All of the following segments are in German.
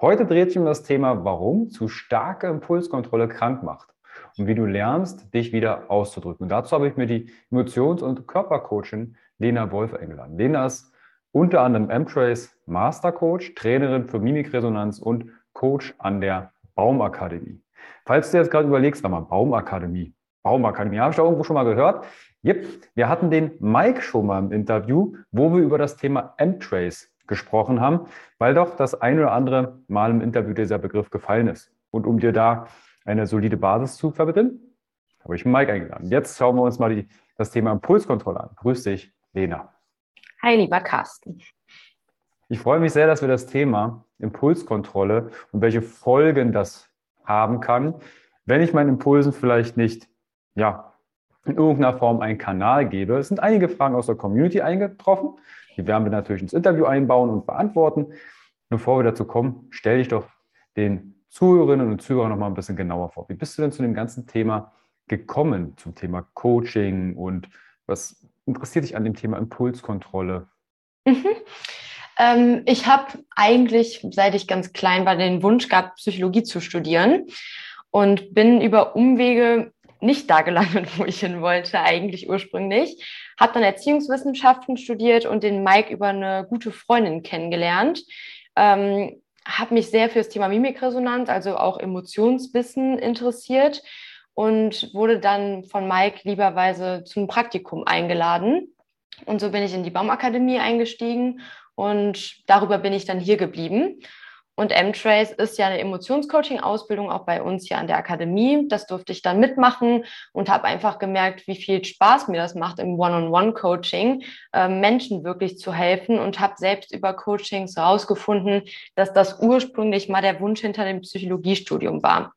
Heute dreht sich um das Thema, warum zu starke Impulskontrolle krank macht und wie du lernst, dich wieder auszudrücken. Und dazu habe ich mir die Emotions- und Körpercoachin Lena Wolf eingeladen. Lena ist unter anderem M-Trace Master Coach, Trainerin für Mimikresonanz und Coach an der Baumakademie. Falls du jetzt gerade überlegst, warte mal, Baumakademie, Baumakademie, habe ich da irgendwo schon mal gehört? Yep, wir hatten den Mike schon mal im Interview, wo wir über das Thema M-Trace gesprochen haben, weil doch das ein oder andere Mal im Interview dieser Begriff gefallen ist. Und um dir da eine solide Basis zu vermitteln, habe ich Mike eingeladen. Jetzt schauen wir uns mal die, das Thema Impulskontrolle an. Grüß dich, Lena. Hi, lieber Carsten. Ich freue mich sehr, dass wir das Thema Impulskontrolle und welche Folgen das haben kann, wenn ich meinen Impulsen vielleicht nicht, ja, in irgendeiner Form einen Kanal gebe. Es sind einige Fragen aus der Community eingetroffen. Die werden wir natürlich ins Interview einbauen und beantworten. Bevor wir dazu kommen, stell dich doch den Zuhörerinnen und Zuhörern noch mal ein bisschen genauer vor. Wie bist du denn zu dem ganzen Thema gekommen, zum Thema Coaching und was interessiert dich an dem Thema Impulskontrolle? Mhm. Ähm, ich habe eigentlich, seit ich ganz klein war, den Wunsch gehabt, Psychologie zu studieren und bin über Umwege nicht da gelandet, wo ich hin wollte, eigentlich ursprünglich. Habe dann Erziehungswissenschaften studiert und den Mike über eine gute Freundin kennengelernt. Ähm, habe mich sehr für das Thema Mimikresonanz, also auch Emotionswissen interessiert und wurde dann von Mike lieberweise zum Praktikum eingeladen. Und so bin ich in die Baumakademie eingestiegen und darüber bin ich dann hier geblieben. Und M-Trace ist ja eine Emotionscoaching-Ausbildung auch bei uns hier an der Akademie. Das durfte ich dann mitmachen und habe einfach gemerkt, wie viel Spaß mir das macht im One-on-One-Coaching, äh, Menschen wirklich zu helfen und habe selbst über Coachings herausgefunden, dass das ursprünglich mal der Wunsch hinter dem Psychologiestudium war.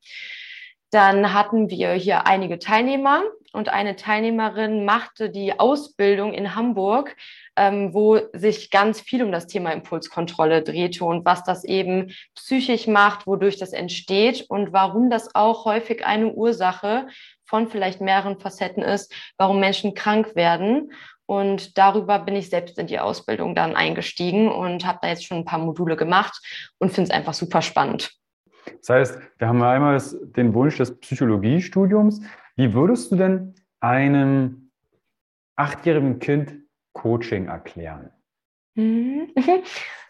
Dann hatten wir hier einige Teilnehmer und eine Teilnehmerin machte die Ausbildung in Hamburg, ähm, wo sich ganz viel um das Thema Impulskontrolle drehte und was das eben psychisch macht, wodurch das entsteht und warum das auch häufig eine Ursache von vielleicht mehreren Facetten ist, warum Menschen krank werden. Und darüber bin ich selbst in die Ausbildung dann eingestiegen und habe da jetzt schon ein paar Module gemacht und finde es einfach super spannend. Das heißt, wir haben einmal den Wunsch des Psychologiestudiums. Wie würdest du denn einem achtjährigen Kind Coaching erklären? Mhm.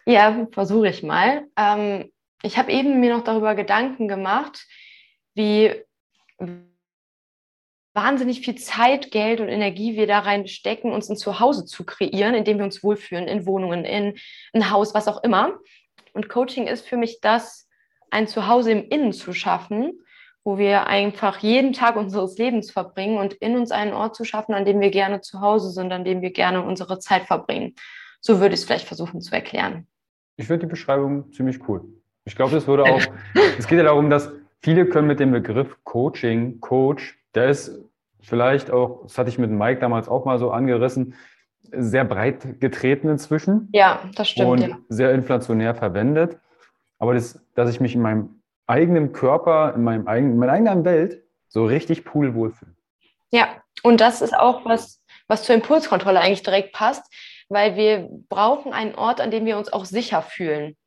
Ja, versuche ich mal. Ähm, ich habe eben mir noch darüber Gedanken gemacht, wie wahnsinnig viel Zeit, Geld und Energie wir da rein stecken, uns ein Zuhause zu kreieren, in dem wir uns wohlfühlen, in Wohnungen, in ein Haus, was auch immer. Und Coaching ist für mich das, ein Zuhause im Innen zu schaffen, wo wir einfach jeden Tag unseres Lebens verbringen und in uns einen Ort zu schaffen, an dem wir gerne zu Hause sind, an dem wir gerne unsere Zeit verbringen. So würde ich es vielleicht versuchen zu erklären. Ich finde die Beschreibung ziemlich cool. Ich glaube, es würde auch, es geht ja darum, dass viele können mit dem Begriff Coaching, Coach, der ist vielleicht auch, das hatte ich mit Mike damals auch mal so angerissen, sehr breit getreten inzwischen. Ja, das stimmt. Und ja. sehr inflationär verwendet. Aber das, dass ich mich in meinem eigenem Körper, in, meinem eigenen, in meiner eigenen Welt so richtig pudelwohl fühlen. Ja, und das ist auch was, was zur Impulskontrolle eigentlich direkt passt, weil wir brauchen einen Ort, an dem wir uns auch sicher fühlen.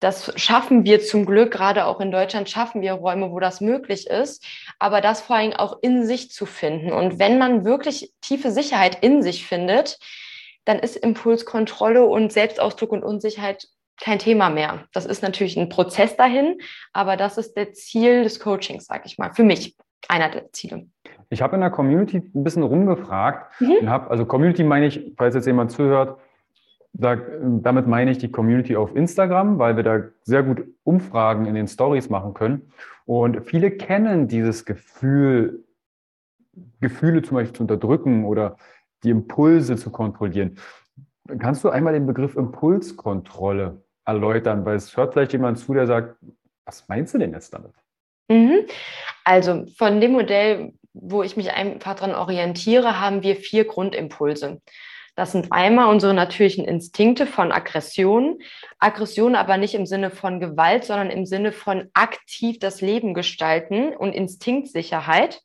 Das schaffen wir zum Glück, gerade auch in Deutschland schaffen wir Räume, wo das möglich ist, aber das vor allem auch in sich zu finden. Und wenn man wirklich tiefe Sicherheit in sich findet, dann ist Impulskontrolle und Selbstausdruck und Unsicherheit kein Thema mehr. Das ist natürlich ein Prozess dahin, aber das ist der Ziel des Coachings, sage ich mal, für mich einer der Ziele. Ich habe in der Community ein bisschen rumgefragt mhm. und habe, also Community meine ich, falls jetzt jemand zuhört, da, damit meine ich die Community auf Instagram, weil wir da sehr gut Umfragen in den Stories machen können. Und viele kennen dieses Gefühl, Gefühle zum Beispiel zu unterdrücken oder die Impulse zu kontrollieren. Kannst du einmal den Begriff Impulskontrolle erläutern? Weil es hört vielleicht jemand zu, der sagt, was meinst du denn jetzt damit? Mhm. Also von dem Modell, wo ich mich einfach daran orientiere, haben wir vier Grundimpulse. Das sind einmal unsere natürlichen Instinkte von Aggression. Aggression aber nicht im Sinne von Gewalt, sondern im Sinne von aktiv das Leben gestalten und Instinktsicherheit.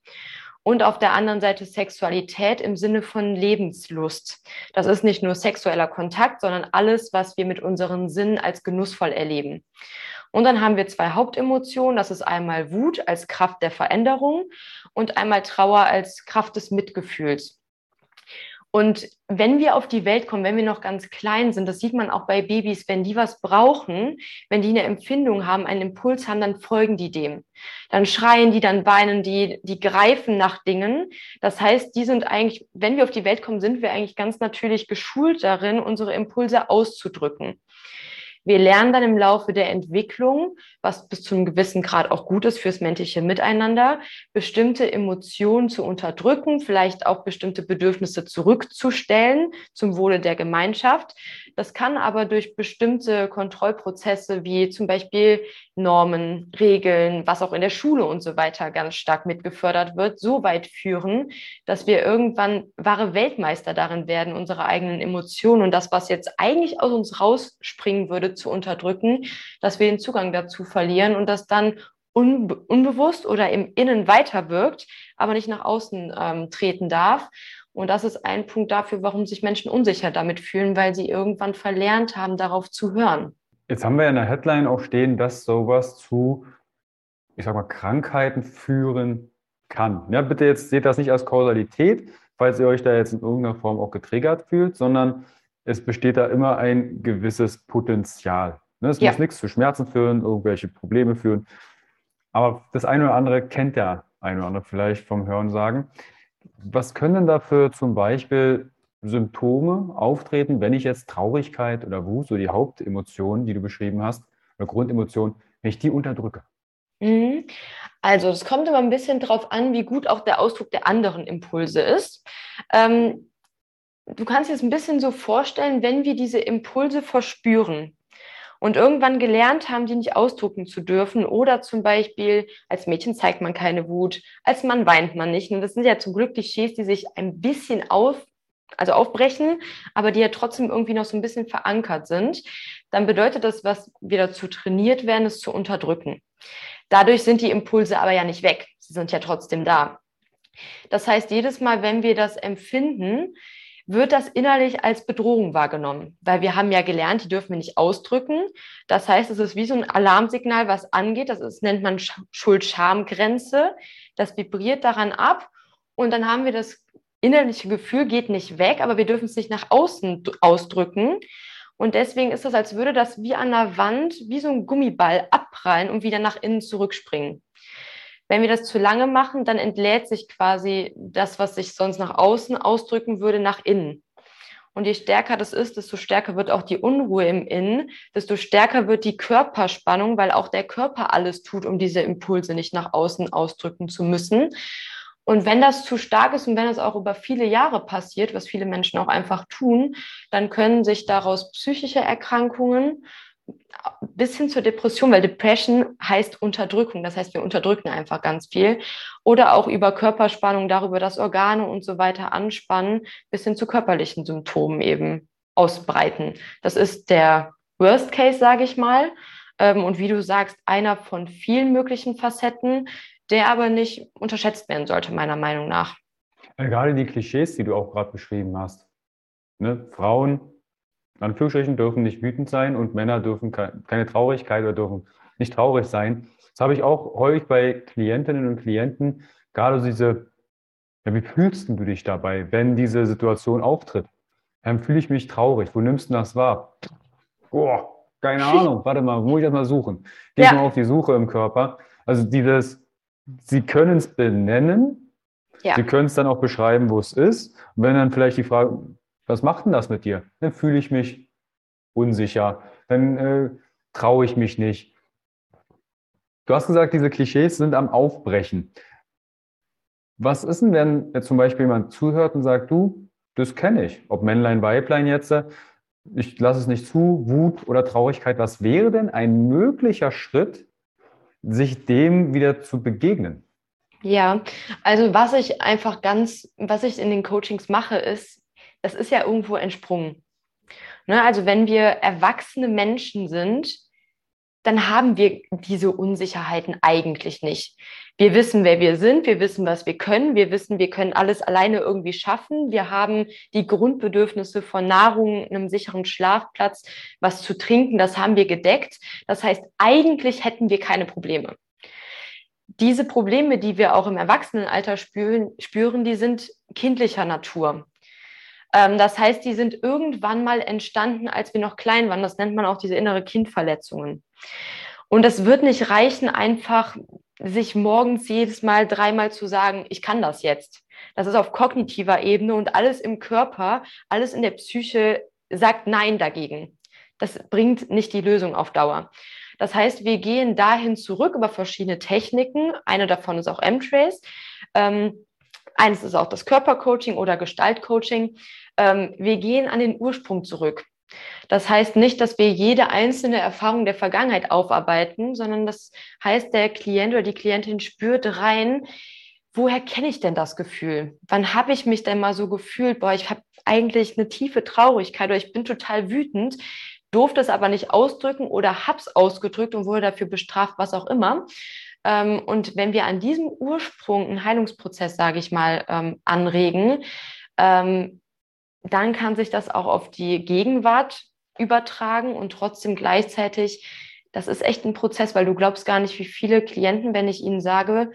Und auf der anderen Seite Sexualität im Sinne von Lebenslust. Das ist nicht nur sexueller Kontakt, sondern alles, was wir mit unseren Sinnen als genussvoll erleben. Und dann haben wir zwei Hauptemotionen. Das ist einmal Wut als Kraft der Veränderung und einmal Trauer als Kraft des Mitgefühls. Und wenn wir auf die Welt kommen, wenn wir noch ganz klein sind, das sieht man auch bei Babys, wenn die was brauchen, wenn die eine Empfindung haben, einen Impuls haben, dann folgen die dem. Dann schreien die, dann weinen die, die greifen nach Dingen. Das heißt, die sind eigentlich, wenn wir auf die Welt kommen, sind wir eigentlich ganz natürlich geschult darin, unsere Impulse auszudrücken. Wir lernen dann im Laufe der Entwicklung, was bis zu einem gewissen Grad auch gut ist fürs menschliche Miteinander, bestimmte Emotionen zu unterdrücken, vielleicht auch bestimmte Bedürfnisse zurückzustellen zum Wohle der Gemeinschaft. Das kann aber durch bestimmte Kontrollprozesse wie zum Beispiel Normen, Regeln, was auch in der Schule und so weiter ganz stark mitgefördert wird, so weit führen, dass wir irgendwann wahre Weltmeister darin werden, unsere eigenen Emotionen und das, was jetzt eigentlich aus uns rausspringen würde, zu unterdrücken, dass wir den Zugang dazu verlieren und das dann unbe unbewusst oder im Innen weiterwirkt, aber nicht nach außen ähm, treten darf. Und das ist ein Punkt dafür, warum sich Menschen unsicher damit fühlen, weil sie irgendwann verlernt haben, darauf zu hören. Jetzt haben wir in der Headline auch stehen, dass sowas zu, ich sag mal, Krankheiten führen kann. Ja, bitte jetzt seht das nicht als Kausalität, falls ihr euch da jetzt in irgendeiner Form auch getriggert fühlt, sondern es besteht da immer ein gewisses Potenzial. Ne, es ja. muss nichts zu Schmerzen führen, irgendwelche Probleme führen. Aber das eine oder andere kennt der eine oder andere vielleicht vom Hören sagen. Was können dafür zum Beispiel Symptome auftreten, wenn ich jetzt Traurigkeit oder Wut, so die Hauptemotionen, die du beschrieben hast, oder Grundemotionen, wenn ich die unterdrücke? Mhm. Also es kommt immer ein bisschen darauf an, wie gut auch der Ausdruck der anderen Impulse ist. Ähm, du kannst das ein bisschen so vorstellen, wenn wir diese Impulse verspüren, und irgendwann gelernt haben, die nicht ausdrucken zu dürfen. Oder zum Beispiel, als Mädchen zeigt man keine Wut, als Mann weint man nicht. Und das sind ja zum Glück Klischees, die sich ein bisschen auf, also aufbrechen, aber die ja trotzdem irgendwie noch so ein bisschen verankert sind. Dann bedeutet das, was wir dazu trainiert werden, es zu unterdrücken. Dadurch sind die Impulse aber ja nicht weg. Sie sind ja trotzdem da. Das heißt, jedes Mal, wenn wir das empfinden, wird das innerlich als Bedrohung wahrgenommen, weil wir haben ja gelernt, die dürfen wir nicht ausdrücken. Das heißt, es ist wie so ein Alarmsignal, was angeht. Das ist, nennt man Schuld-Scham-Grenze. Das vibriert daran ab und dann haben wir das innerliche Gefühl, geht nicht weg, aber wir dürfen es nicht nach außen ausdrücken. Und deswegen ist es, als würde das wie an der Wand, wie so ein Gummiball abprallen und wieder nach innen zurückspringen. Wenn wir das zu lange machen, dann entlädt sich quasi das, was sich sonst nach außen ausdrücken würde, nach innen. Und je stärker das ist, desto stärker wird auch die Unruhe im Innen, desto stärker wird die Körperspannung, weil auch der Körper alles tut, um diese Impulse nicht nach außen ausdrücken zu müssen. Und wenn das zu stark ist und wenn es auch über viele Jahre passiert, was viele Menschen auch einfach tun, dann können sich daraus psychische Erkrankungen bis hin zur Depression, weil Depression heißt Unterdrückung. Das heißt, wir unterdrücken einfach ganz viel. Oder auch über Körperspannung, darüber, dass Organe und so weiter anspannen, bis hin zu körperlichen Symptomen eben ausbreiten. Das ist der Worst Case, sage ich mal. Ähm, und wie du sagst, einer von vielen möglichen Facetten, der aber nicht unterschätzt werden sollte, meiner Meinung nach. Gerade die Klischees, die du auch gerade beschrieben hast. Ne? Frauen, Anführungsstrichen, dürfen nicht wütend sein und Männer dürfen keine Traurigkeit oder dürfen nicht traurig sein. Das habe ich auch häufig bei Klientinnen und Klienten, gerade diese, ja, wie fühlst du dich dabei, wenn diese Situation auftritt? Dann fühle ich mich traurig. Wo nimmst du das wahr? Oh, keine Ahnung. Warte mal, muss ich das mal suchen? Geh ja. mal auf die Suche im Körper. Also dieses, sie können es benennen. Ja. Sie können es dann auch beschreiben, wo es ist. Und wenn dann vielleicht die Frage, was macht denn das mit dir? Dann fühle ich mich unsicher. Dann äh, traue ich mich nicht. Du hast gesagt, diese Klischees sind am Aufbrechen. Was ist denn, wenn zum Beispiel jemand zuhört und sagt, du, das kenne ich, ob Männlein, Weiblein jetzt, ich lasse es nicht zu, Wut oder Traurigkeit, was wäre denn ein möglicher Schritt, sich dem wieder zu begegnen? Ja, also was ich einfach ganz, was ich in den Coachings mache, ist, das ist ja irgendwo entsprungen. Ne? Also wenn wir erwachsene Menschen sind, dann haben wir diese Unsicherheiten eigentlich nicht. Wir wissen, wer wir sind, wir wissen, was wir können, wir wissen, wir können alles alleine irgendwie schaffen. Wir haben die Grundbedürfnisse von Nahrung, einem sicheren Schlafplatz, was zu trinken, das haben wir gedeckt. Das heißt, eigentlich hätten wir keine Probleme. Diese Probleme, die wir auch im Erwachsenenalter spüren, spüren die sind kindlicher Natur. Ähm, das heißt, die sind irgendwann mal entstanden, als wir noch klein waren. Das nennt man auch diese innere Kindverletzungen. Und es wird nicht reichen, einfach sich morgens jedes Mal dreimal zu sagen, ich kann das jetzt. Das ist auf kognitiver Ebene und alles im Körper, alles in der Psyche sagt Nein dagegen. Das bringt nicht die Lösung auf Dauer. Das heißt, wir gehen dahin zurück über verschiedene Techniken. Eine davon ist auch M-Trace. Ähm, eines ist auch das Körpercoaching oder Gestaltcoaching. Ähm, wir gehen an den Ursprung zurück. Das heißt nicht, dass wir jede einzelne Erfahrung der Vergangenheit aufarbeiten, sondern das heißt, der Klient oder die Klientin spürt rein, woher kenne ich denn das Gefühl? Wann habe ich mich denn mal so gefühlt? Boah, ich habe eigentlich eine tiefe Traurigkeit oder ich bin total wütend, durfte es aber nicht ausdrücken oder habe es ausgedrückt und wurde dafür bestraft, was auch immer. Ähm, und wenn wir an diesem Ursprung einen Heilungsprozess, sage ich mal, ähm, anregen, ähm, dann kann sich das auch auf die Gegenwart übertragen und trotzdem gleichzeitig, das ist echt ein Prozess, weil du glaubst gar nicht, wie viele Klienten, wenn ich ihnen sage,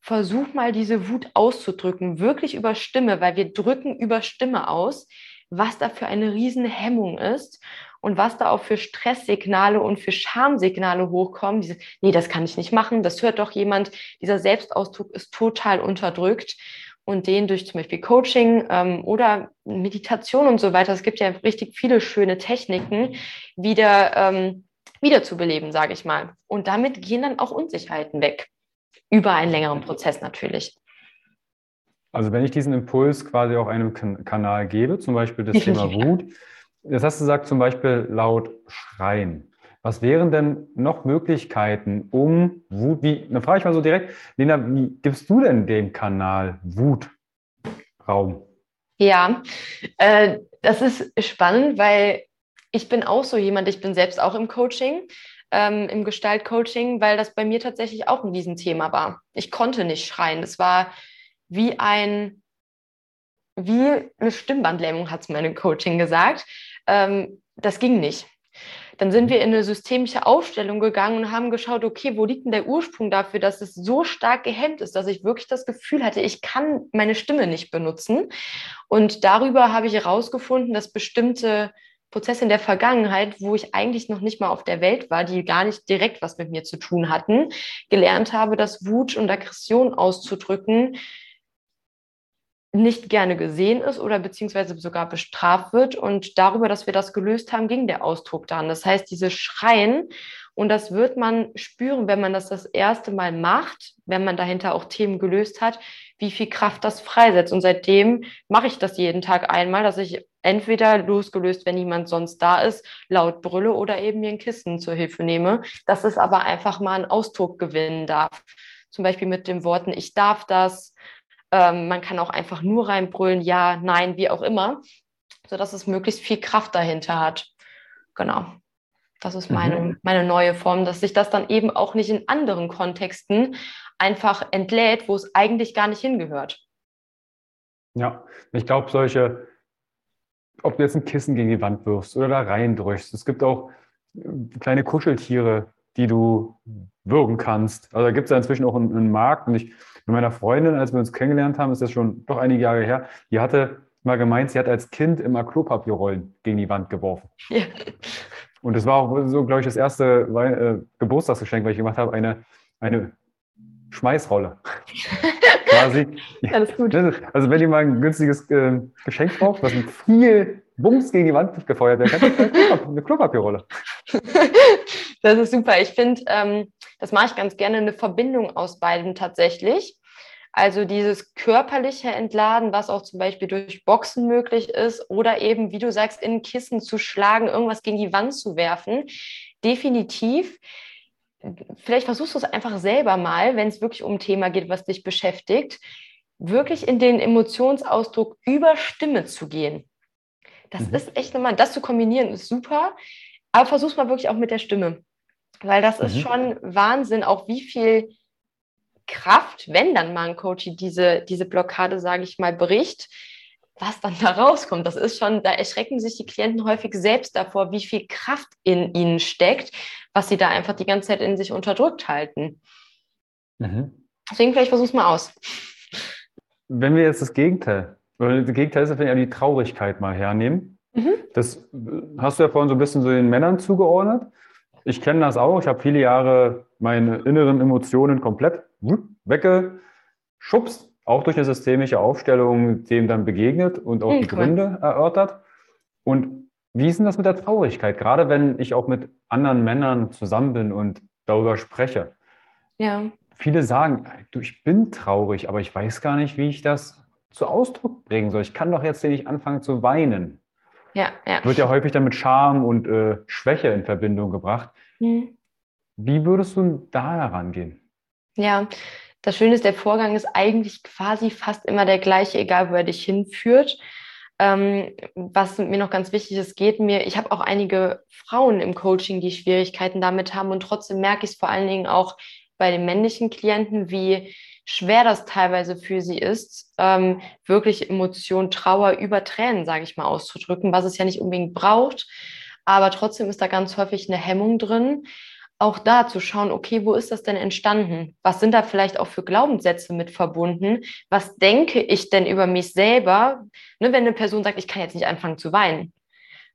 versuch mal diese Wut auszudrücken, wirklich über Stimme, weil wir drücken über Stimme aus, was da für eine riesen Hemmung ist und was da auch für Stresssignale und für Schamsignale hochkommen. Diese, nee, das kann ich nicht machen, das hört doch jemand, dieser Selbstausdruck ist total unterdrückt und den durch zum Beispiel Coaching ähm, oder Meditation und so weiter, es gibt ja richtig viele schöne Techniken, wieder ähm, wiederzubeleben, sage ich mal. Und damit gehen dann auch Unsicherheiten weg. Über einen längeren Prozess natürlich. Also wenn ich diesen Impuls quasi auch einem kan Kanal gebe, zum Beispiel das Thema Wut, das hast du gesagt, zum Beispiel laut schreien. Was wären denn noch Möglichkeiten, um Wut, wie, dann frage ich mal so direkt, Lena, wie gibst du denn dem Kanal Wut Raum? Ja, äh, das ist spannend, weil ich bin auch so jemand, ich bin selbst auch im Coaching, ähm, im Gestaltcoaching, weil das bei mir tatsächlich auch ein Riesenthema war. Ich konnte nicht schreien. Das war wie ein, wie eine Stimmbandlähmung, hat es meine Coaching gesagt. Ähm, das ging nicht. Dann sind wir in eine systemische Aufstellung gegangen und haben geschaut, okay, wo liegt denn der Ursprung dafür, dass es so stark gehemmt ist, dass ich wirklich das Gefühl hatte, ich kann meine Stimme nicht benutzen. Und darüber habe ich herausgefunden, dass bestimmte Prozesse in der Vergangenheit, wo ich eigentlich noch nicht mal auf der Welt war, die gar nicht direkt was mit mir zu tun hatten, gelernt habe, dass Wut und Aggression auszudrücken nicht gerne gesehen ist oder beziehungsweise sogar bestraft wird. Und darüber, dass wir das gelöst haben, ging der Ausdruck dann. Das heißt, diese Schreien, und das wird man spüren, wenn man das das erste Mal macht, wenn man dahinter auch Themen gelöst hat, wie viel Kraft das freisetzt. Und seitdem mache ich das jeden Tag einmal, dass ich entweder losgelöst, wenn niemand sonst da ist, laut brülle oder eben mir ein Kissen zur Hilfe nehme, dass es aber einfach mal einen Ausdruck gewinnen darf. Zum Beispiel mit den Worten, ich darf das, ähm, man kann auch einfach nur reinbrüllen, ja, nein, wie auch immer, sodass es möglichst viel Kraft dahinter hat. Genau. Das ist meine, mhm. meine neue Form, dass sich das dann eben auch nicht in anderen Kontexten einfach entlädt, wo es eigentlich gar nicht hingehört. Ja, ich glaube, solche, ob du jetzt ein Kissen gegen die Wand wirfst oder da reindrückst, es gibt auch äh, kleine Kuscheltiere, die du würgen kannst. Also da gibt es ja inzwischen auch einen, einen, Markt. Und ich mit meiner Freundin, als wir uns kennengelernt haben, ist das schon doch einige Jahre her, die hatte mal gemeint, sie hat als Kind immer Klopapierrollen gegen die Wand geworfen. Ja. Und das war auch so, glaube ich, das erste äh, Geburtstagsgeschenk, was ich gemacht habe, eine, eine Schmeißrolle. Quasi. Alles gut. Also wenn ihr mal ein günstiges äh, Geschenk braucht, was mit viel Bums gegen die Wand gefeuert wird, dann eine Klopapierrolle. Das ist super. Ich finde, ähm, das mache ich ganz gerne, eine Verbindung aus beiden tatsächlich. Also dieses körperliche Entladen, was auch zum Beispiel durch Boxen möglich ist oder eben, wie du sagst, in Kissen zu schlagen, irgendwas gegen die Wand zu werfen. Definitiv vielleicht versuchst du es einfach selber mal, wenn es wirklich um ein Thema geht, was dich beschäftigt, wirklich in den Emotionsausdruck über Stimme zu gehen. Das mhm. ist echt nochmal, das zu kombinieren ist super, aber versuch's mal wirklich auch mit der Stimme, weil das mhm. ist schon Wahnsinn, auch wie viel Kraft, wenn dann mal ein Coach diese, diese Blockade, sage ich mal, bricht, was dann da rauskommt. Das ist schon, da erschrecken sich die Klienten häufig selbst davor, wie viel Kraft in ihnen steckt, was sie da einfach die ganze Zeit in sich unterdrückt halten. Mhm. Deswegen vielleicht versuch's mal aus. Wenn wir jetzt das Gegenteil, oder das Gegenteil ist, wenn wir die Traurigkeit mal hernehmen. Mhm. Das hast du ja vorhin so ein bisschen so den Männern zugeordnet. Ich kenne das auch. Ich habe viele Jahre meine inneren Emotionen komplett weggeschubst auch durch eine systemische Aufstellung dem dann begegnet und auch mhm, die Gründe erörtert. Und wie ist denn das mit der Traurigkeit? Gerade wenn ich auch mit anderen Männern zusammen bin und darüber spreche. Ja. Viele sagen, du, ich bin traurig, aber ich weiß gar nicht, wie ich das zu Ausdruck bringen soll. Ich kann doch jetzt nicht anfangen zu weinen. Ja, ja. Wird ja häufig dann mit Scham und äh, Schwäche in Verbindung gebracht. Mhm. Wie würdest du da herangehen? Ja, das Schöne ist, der Vorgang ist eigentlich quasi fast immer der gleiche, egal wo er dich hinführt. Ähm, was mir noch ganz wichtig ist, geht mir, ich habe auch einige Frauen im Coaching, die Schwierigkeiten damit haben und trotzdem merke ich es vor allen Dingen auch bei den männlichen Klienten, wie schwer das teilweise für sie ist, ähm, wirklich Emotion, Trauer über Tränen, sage ich mal, auszudrücken, was es ja nicht unbedingt braucht. Aber trotzdem ist da ganz häufig eine Hemmung drin auch da zu schauen, okay, wo ist das denn entstanden? Was sind da vielleicht auch für Glaubenssätze mit verbunden? Was denke ich denn über mich selber? Ne, wenn eine Person sagt, ich kann jetzt nicht anfangen zu weinen.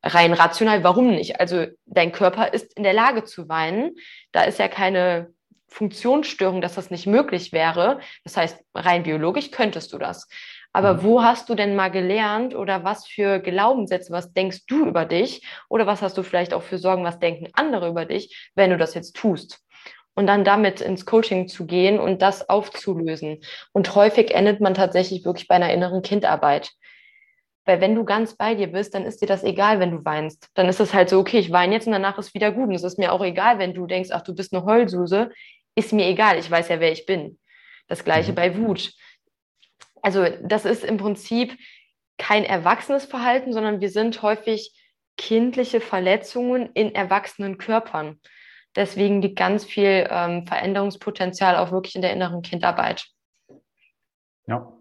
Rein rational, warum nicht? Also dein Körper ist in der Lage zu weinen. Da ist ja keine Funktionsstörung, dass das nicht möglich wäre. Das heißt, rein biologisch könntest du das. Aber mhm. wo hast du denn mal gelernt oder was für Glaubenssätze, was denkst du über dich oder was hast du vielleicht auch für Sorgen, was denken andere über dich, wenn du das jetzt tust? Und dann damit ins Coaching zu gehen und das aufzulösen. Und häufig endet man tatsächlich wirklich bei einer inneren Kindarbeit. Weil wenn du ganz bei dir bist, dann ist dir das egal, wenn du weinst. Dann ist es halt so, okay, ich weine jetzt und danach ist wieder gut. Und es ist mir auch egal, wenn du denkst, ach, du bist eine Heulsuse. Ist mir egal, ich weiß ja, wer ich bin. Das gleiche mhm. bei Wut also das ist im Prinzip kein erwachsenes Verhalten, sondern wir sind häufig kindliche Verletzungen in erwachsenen Körpern. Deswegen liegt ganz viel ähm, Veränderungspotenzial auch wirklich in der inneren Kindarbeit. Ja,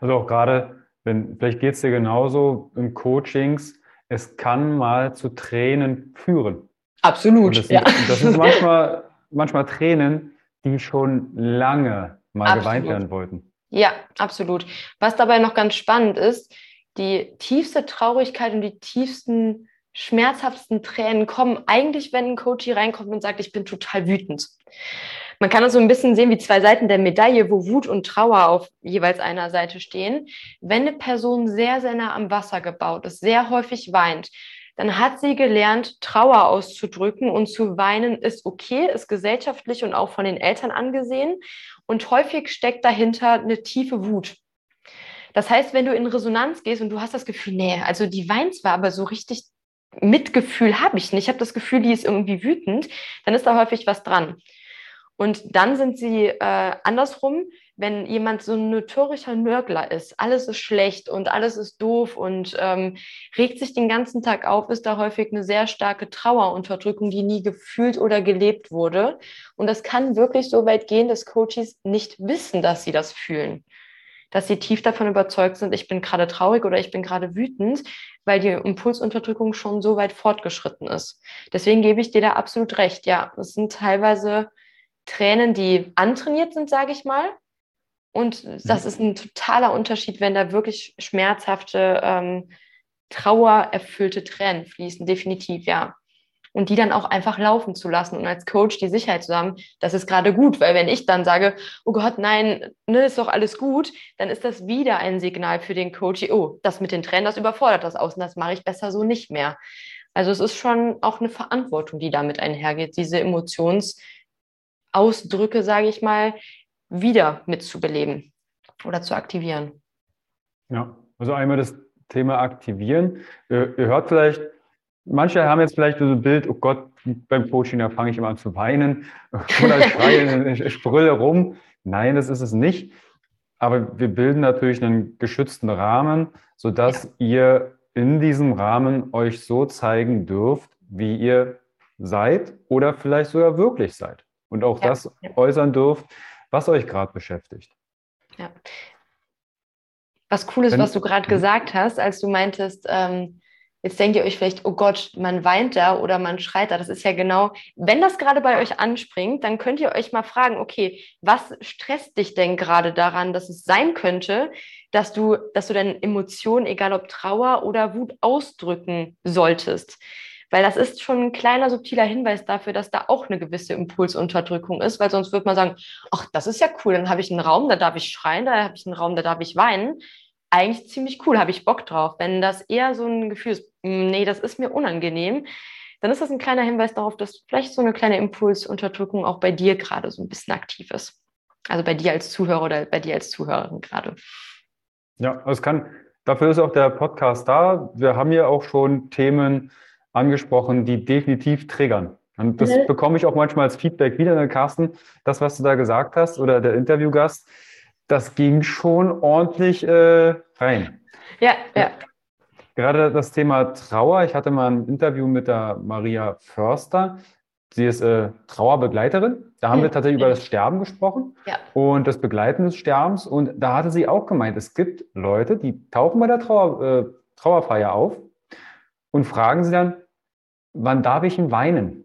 also auch gerade, wenn, vielleicht geht es dir genauso in Coachings, es kann mal zu Tränen führen. Absolut. das, ja. Sind, das sind manchmal, manchmal Tränen, die schon lange mal Absolut. geweint werden wollten. Ja, absolut. Was dabei noch ganz spannend ist, die tiefste Traurigkeit und die tiefsten, schmerzhaftesten Tränen kommen eigentlich, wenn ein Coach hier reinkommt und sagt, ich bin total wütend. Man kann das so ein bisschen sehen wie zwei Seiten der Medaille, wo Wut und Trauer auf jeweils einer Seite stehen. Wenn eine Person sehr, sehr nah am Wasser gebaut ist, sehr häufig weint, dann hat sie gelernt, Trauer auszudrücken und zu weinen ist okay, ist gesellschaftlich und auch von den Eltern angesehen. Und häufig steckt dahinter eine tiefe Wut. Das heißt, wenn du in Resonanz gehst und du hast das Gefühl, nee, also die weint zwar, aber so richtig Mitgefühl habe ich nicht. Ich habe das Gefühl, die ist irgendwie wütend, dann ist da häufig was dran. Und dann sind sie äh, andersrum, wenn jemand so ein notorischer Nörgler ist, alles ist schlecht und alles ist doof und ähm, regt sich den ganzen Tag auf, ist da häufig eine sehr starke Trauerunterdrückung, die nie gefühlt oder gelebt wurde. Und das kann wirklich so weit gehen, dass Coaches nicht wissen, dass sie das fühlen. Dass sie tief davon überzeugt sind, ich bin gerade traurig oder ich bin gerade wütend, weil die Impulsunterdrückung schon so weit fortgeschritten ist. Deswegen gebe ich dir da absolut recht. Ja, es sind teilweise Tränen, die antrainiert sind, sage ich mal. Und das mhm. ist ein totaler Unterschied, wenn da wirklich schmerzhafte, ähm, trauererfüllte Tränen fließen, definitiv, ja. Und die dann auch einfach laufen zu lassen und als Coach die Sicherheit zu haben, das ist gerade gut, weil wenn ich dann sage, oh Gott, nein, ne, ist doch alles gut, dann ist das wieder ein Signal für den Coach, oh, das mit den Tränen, das überfordert das aus und das mache ich besser so nicht mehr. Also es ist schon auch eine Verantwortung, die damit einhergeht, diese Emotions- Ausdrücke, sage ich mal, wieder mitzubeleben oder zu aktivieren. Ja, also einmal das Thema aktivieren. Ihr, hört vielleicht, manche haben jetzt vielleicht so ein Bild, oh Gott, beim Coaching, da fange ich immer an zu weinen oder ich schreie, ich sprülle rum. Nein, das ist es nicht. Aber wir bilden natürlich einen geschützten Rahmen, sodass ja. ihr in diesem Rahmen euch so zeigen dürft, wie ihr seid oder vielleicht sogar wirklich seid und auch ja, das äußern dürft, was euch gerade beschäftigt. Ja. Was cool ist, Wenn, was du gerade mhm. gesagt hast, als du meintest, ähm, jetzt denkt ihr euch vielleicht, oh Gott, man weint da oder man schreit da. Das ist ja genau, wenn das gerade bei euch anspringt, dann könnt ihr euch mal fragen, okay, was stresst dich denn gerade daran, dass es sein könnte, dass du, dass du deine Emotionen, egal ob Trauer oder Wut, ausdrücken solltest? Weil das ist schon ein kleiner subtiler Hinweis dafür, dass da auch eine gewisse Impulsunterdrückung ist, weil sonst würde man sagen, ach, das ist ja cool, dann habe ich einen Raum, da darf ich schreien, da habe ich einen Raum, da darf ich weinen. Eigentlich ziemlich cool, habe ich Bock drauf. Wenn das eher so ein Gefühl ist, hm, nee, das ist mir unangenehm, dann ist das ein kleiner Hinweis darauf, dass vielleicht so eine kleine Impulsunterdrückung auch bei dir gerade so ein bisschen aktiv ist. Also bei dir als Zuhörer oder bei dir als Zuhörerin gerade. Ja, es kann, dafür ist auch der Podcast da. Wir haben ja auch schon Themen angesprochen, die definitiv triggern. Und das mhm. bekomme ich auch manchmal als Feedback wieder, ne, Carsten. Das, was du da gesagt hast oder der Interviewgast, das ging schon ordentlich äh, rein. Ja, ja. Gerade das Thema Trauer. Ich hatte mal ein Interview mit der Maria Förster. Sie ist äh, Trauerbegleiterin. Da haben mhm. wir tatsächlich über das Sterben gesprochen ja. und das Begleiten des Sterbens. Und da hatte sie auch gemeint, es gibt Leute, die tauchen bei der Trauer, äh, Trauerfeier auf und fragen sie dann, wann darf ich ihn weinen?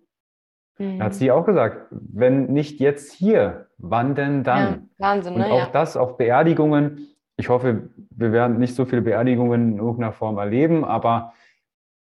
Mhm. Da hat sie auch gesagt, wenn nicht jetzt hier, wann denn dann? Ja, Wahnsinn, und ne? auch ja. das auf Beerdigungen. Ich hoffe, wir werden nicht so viele Beerdigungen in irgendeiner Form erleben, aber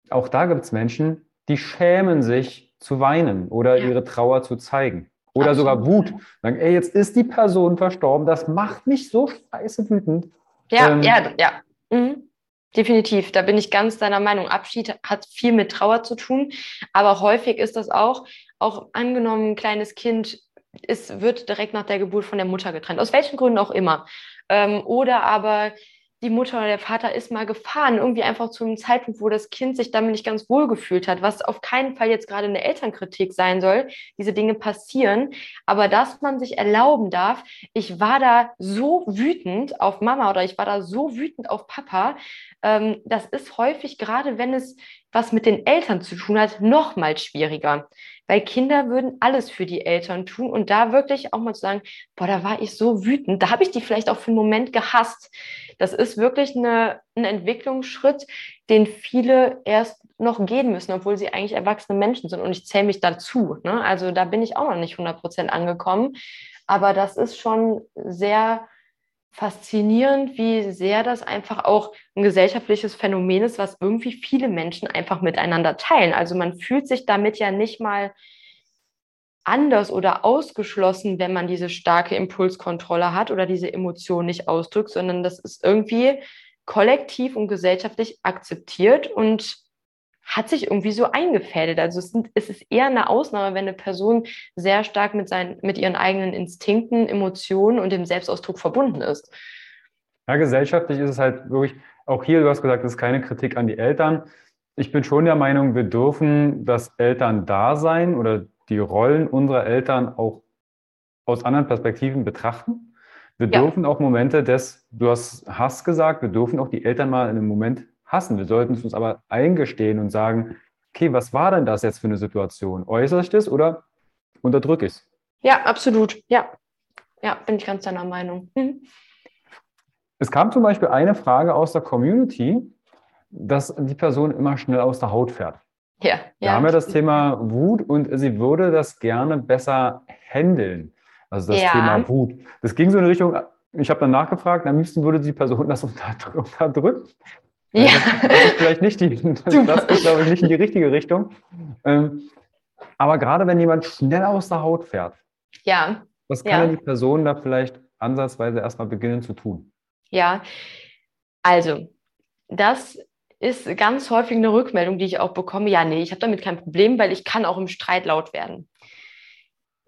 auch da gibt es Menschen, die schämen sich zu weinen oder ja. ihre Trauer zu zeigen. Oder Absolut. sogar Wut. Sagen, ey, jetzt ist die Person verstorben, das macht mich so scheiße wütend. Ja, ähm, ja, ja. Mhm. Definitiv, da bin ich ganz deiner Meinung. Abschied hat viel mit Trauer zu tun, aber häufig ist das auch, auch angenommen, ein kleines Kind es wird direkt nach der Geburt von der Mutter getrennt, aus welchen Gründen auch immer. Ähm, oder aber die Mutter oder der Vater ist mal gefahren, irgendwie einfach zu einem Zeitpunkt, wo das Kind sich damit nicht ganz wohl gefühlt hat, was auf keinen Fall jetzt gerade eine Elternkritik sein soll. Diese Dinge passieren, aber dass man sich erlauben darf, ich war da so wütend auf Mama oder ich war da so wütend auf Papa, ähm, das ist häufig, gerade wenn es was mit den Eltern zu tun hat, noch mal schwieriger. Weil Kinder würden alles für die Eltern tun und da wirklich auch mal zu sagen, boah, da war ich so wütend, da habe ich die vielleicht auch für einen Moment gehasst. Das ist wirklich eine, ein Entwicklungsschritt, den viele erst noch gehen müssen, obwohl sie eigentlich erwachsene Menschen sind. Und ich zähle mich dazu. Ne? Also da bin ich auch noch nicht 100 Prozent angekommen. Aber das ist schon sehr faszinierend, wie sehr das einfach auch ein gesellschaftliches Phänomen ist, was irgendwie viele Menschen einfach miteinander teilen. Also man fühlt sich damit ja nicht mal anders oder ausgeschlossen, wenn man diese starke Impulskontrolle hat oder diese Emotion nicht ausdrückt, sondern das ist irgendwie kollektiv und gesellschaftlich akzeptiert und hat sich irgendwie so eingefädelt. Also es, sind, es, ist eher eine Ausnahme, wenn eine Person sehr stark mit, seinen, mit ihren eigenen Instinkten, Emotionen und dem Selbstausdruck verbunden ist. Ja, gesellschaftlich ist es halt wirklich, auch hier, du hast gesagt, das ist keine Kritik an die Eltern. Ich bin schon der Meinung, wir dürfen das Eltern-Dasein oder die Rollen unserer Eltern auch aus anderen Perspektiven betrachten. Wir ja. dürfen auch Momente des, du hast Hass gesagt, wir dürfen auch die Eltern mal in einem Moment hassen. Wir sollten es uns aber eingestehen und sagen, okay, was war denn das jetzt für eine Situation? Äußere ich das oder unterdrücke ich es? Ja, absolut. Ja. Ja, bin ich ganz deiner Meinung. Mhm. Es kam zum Beispiel eine Frage aus der Community, dass die Person immer schnell aus der Haut fährt. Ja, da ja. haben wir das Thema Wut und sie würde das gerne besser handeln. Also das ja. Thema Wut. Das ging so in Richtung, ich habe dann nachgefragt, am liebsten würde die Person das unterdrücken. Ja. Das, ist vielleicht nicht die, das, ist, glaube ich, nicht in die richtige Richtung. Ähm, aber gerade wenn jemand schnell aus der Haut fährt, ja. was kann ja. die Person da vielleicht ansatzweise erstmal beginnen zu tun? Ja, also das ist ganz häufig eine Rückmeldung, die ich auch bekomme. Ja, nee, ich habe damit kein Problem, weil ich kann auch im Streit laut werden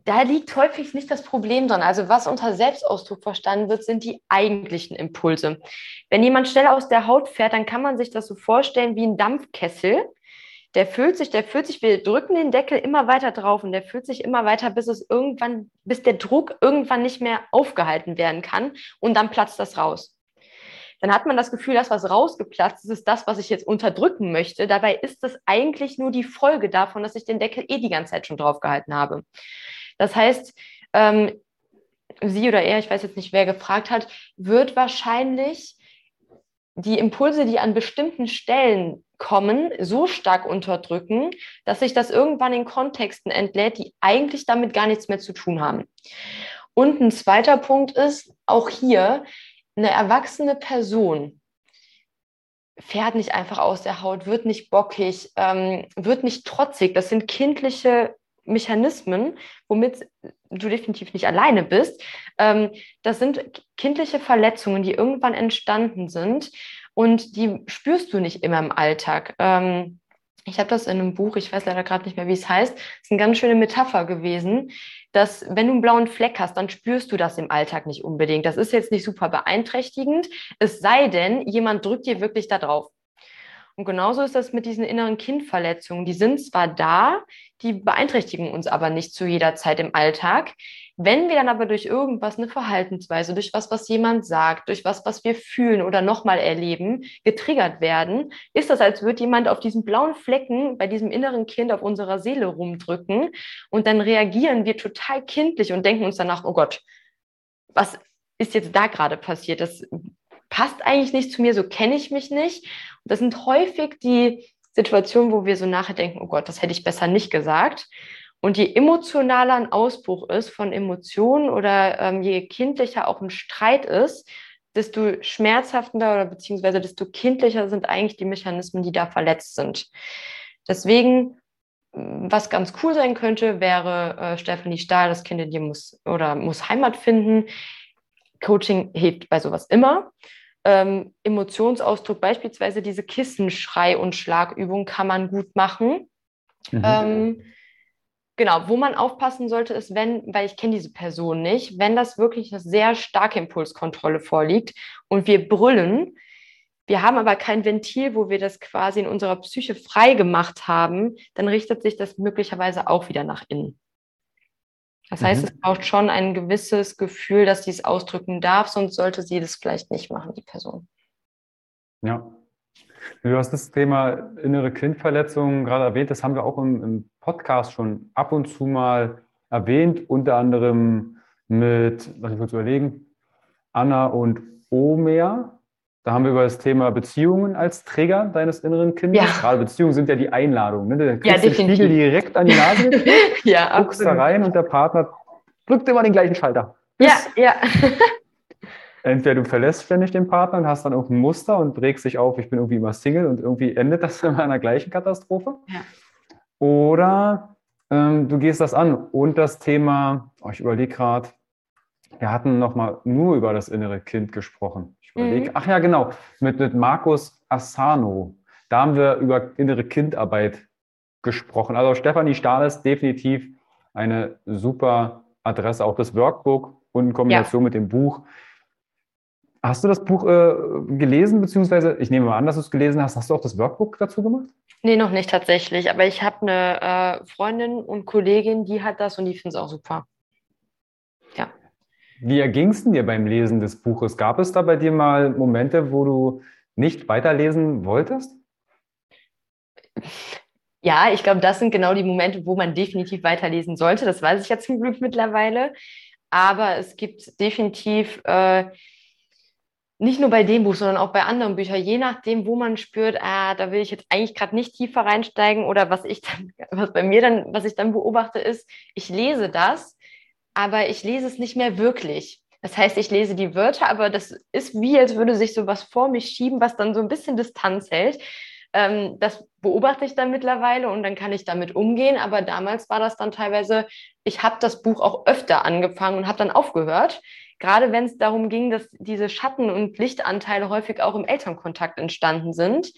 da liegt häufig nicht das Problem dran. Also was unter Selbstausdruck verstanden wird, sind die eigentlichen Impulse. Wenn jemand schnell aus der Haut fährt, dann kann man sich das so vorstellen wie ein Dampfkessel. Der füllt sich, der füllt sich, wir drücken den Deckel immer weiter drauf und der füllt sich immer weiter, bis es irgendwann, bis der Druck irgendwann nicht mehr aufgehalten werden kann und dann platzt das raus. Dann hat man das Gefühl, dass was rausgeplatzt ist, ist das, was ich jetzt unterdrücken möchte. Dabei ist das eigentlich nur die Folge davon, dass ich den Deckel eh die ganze Zeit schon draufgehalten habe. Das heißt, ähm, sie oder er, ich weiß jetzt nicht, wer gefragt hat, wird wahrscheinlich die Impulse, die an bestimmten Stellen kommen, so stark unterdrücken, dass sich das irgendwann in Kontexten entlädt, die eigentlich damit gar nichts mehr zu tun haben. Und ein zweiter Punkt ist, auch hier, eine erwachsene Person fährt nicht einfach aus der Haut, wird nicht bockig, ähm, wird nicht trotzig. Das sind kindliche Mechanismen, womit du definitiv nicht alleine bist. Ähm, das sind kindliche Verletzungen, die irgendwann entstanden sind und die spürst du nicht immer im Alltag. Ähm, ich habe das in einem Buch, ich weiß leider gerade nicht mehr, wie es heißt, ist eine ganz schöne Metapher gewesen, dass wenn du einen blauen Fleck hast, dann spürst du das im Alltag nicht unbedingt. Das ist jetzt nicht super beeinträchtigend, es sei denn, jemand drückt dir wirklich da drauf. Und genauso ist das mit diesen inneren Kindverletzungen. Die sind zwar da, die beeinträchtigen uns aber nicht zu jeder Zeit im Alltag. Wenn wir dann aber durch irgendwas eine Verhaltensweise, durch was, was jemand sagt, durch was, was wir fühlen oder nochmal erleben, getriggert werden, ist das, als würde jemand auf diesen blauen Flecken bei diesem inneren Kind auf unserer Seele rumdrücken und dann reagieren wir total kindlich und denken uns danach, oh Gott, was ist jetzt da gerade passiert? Das passt eigentlich nicht zu mir, so kenne ich mich nicht. Das sind häufig die Situationen, wo wir so nachher denken, oh Gott, das hätte ich besser nicht gesagt. Und je emotionaler ein Ausbruch ist von Emotionen oder ähm, je kindlicher auch ein Streit ist, desto schmerzhaftender oder beziehungsweise desto kindlicher sind eigentlich die Mechanismen, die da verletzt sind. Deswegen, was ganz cool sein könnte, wäre äh, Stephanie Stahl, das Kind in dir muss oder muss Heimat finden. Coaching hilft bei sowas immer ähm, Emotionsausdruck, beispielsweise diese Kissenschrei- und Schlagübung kann man gut machen. Mhm. Ähm, genau, wo man aufpassen sollte, ist, wenn, weil ich kenne diese Person nicht, wenn das wirklich eine sehr starke Impulskontrolle vorliegt und wir brüllen, wir haben aber kein Ventil, wo wir das quasi in unserer Psyche frei gemacht haben, dann richtet sich das möglicherweise auch wieder nach innen. Das heißt, mhm. es braucht schon ein gewisses Gefühl, dass sie es ausdrücken darf, sonst sollte sie das vielleicht nicht machen, die Person. Ja. Du hast das Thema innere Kindverletzung gerade erwähnt. Das haben wir auch im, im Podcast schon ab und zu mal erwähnt, unter anderem mit, lass mich kurz überlegen, Anna und Omer. Da haben wir über das Thema Beziehungen als Träger deines inneren Kindes. Ja. Gerade Beziehungen sind ja die Einladung. Ne? Dann kriegst ja, den Spiegel direkt an die Nase ja, guckst da rein und der Partner drückt immer den gleichen Schalter. Ja, ja. Entweder du verlässt ständig den Partner und hast dann irgendein Muster und regst dich auf, ich bin irgendwie immer Single und irgendwie endet das in einer gleichen Katastrophe. Ja. Oder ähm, du gehst das an und das Thema, oh, ich überlege gerade, wir hatten nochmal nur über das innere Kind gesprochen. Ich überlege, mhm. ach ja, genau, mit, mit Markus Asano. Da haben wir über innere Kindarbeit gesprochen. Also Stefanie Stahl ist definitiv eine super Adresse, auch das Workbook und in Kombination ja. mit dem Buch. Hast du das Buch äh, gelesen, beziehungsweise ich nehme mal an, dass du es gelesen hast. Hast du auch das Workbook dazu gemacht? Nee, noch nicht tatsächlich. Aber ich habe eine äh, Freundin und Kollegin, die hat das und die findet es auch super. Ja. Wie erging es denn dir beim Lesen des Buches? Gab es da bei dir mal Momente, wo du nicht weiterlesen wolltest? Ja, ich glaube, das sind genau die Momente, wo man definitiv weiterlesen sollte. Das weiß ich ja zum Glück mittlerweile. Aber es gibt definitiv äh, nicht nur bei dem Buch, sondern auch bei anderen Büchern, je nachdem, wo man spürt, ah, da will ich jetzt eigentlich gerade nicht tiefer reinsteigen oder was ich dann, was bei mir dann, was ich dann beobachte, ist, ich lese das, aber ich lese es nicht mehr wirklich. Das heißt, ich lese die Wörter, aber das ist wie, als würde sich sowas vor mich schieben, was dann so ein bisschen Distanz hält. Ähm, das beobachte ich dann mittlerweile und dann kann ich damit umgehen. Aber damals war das dann teilweise, ich habe das Buch auch öfter angefangen und habe dann aufgehört. Gerade wenn es darum ging, dass diese Schatten- und Lichtanteile häufig auch im Elternkontakt entstanden sind.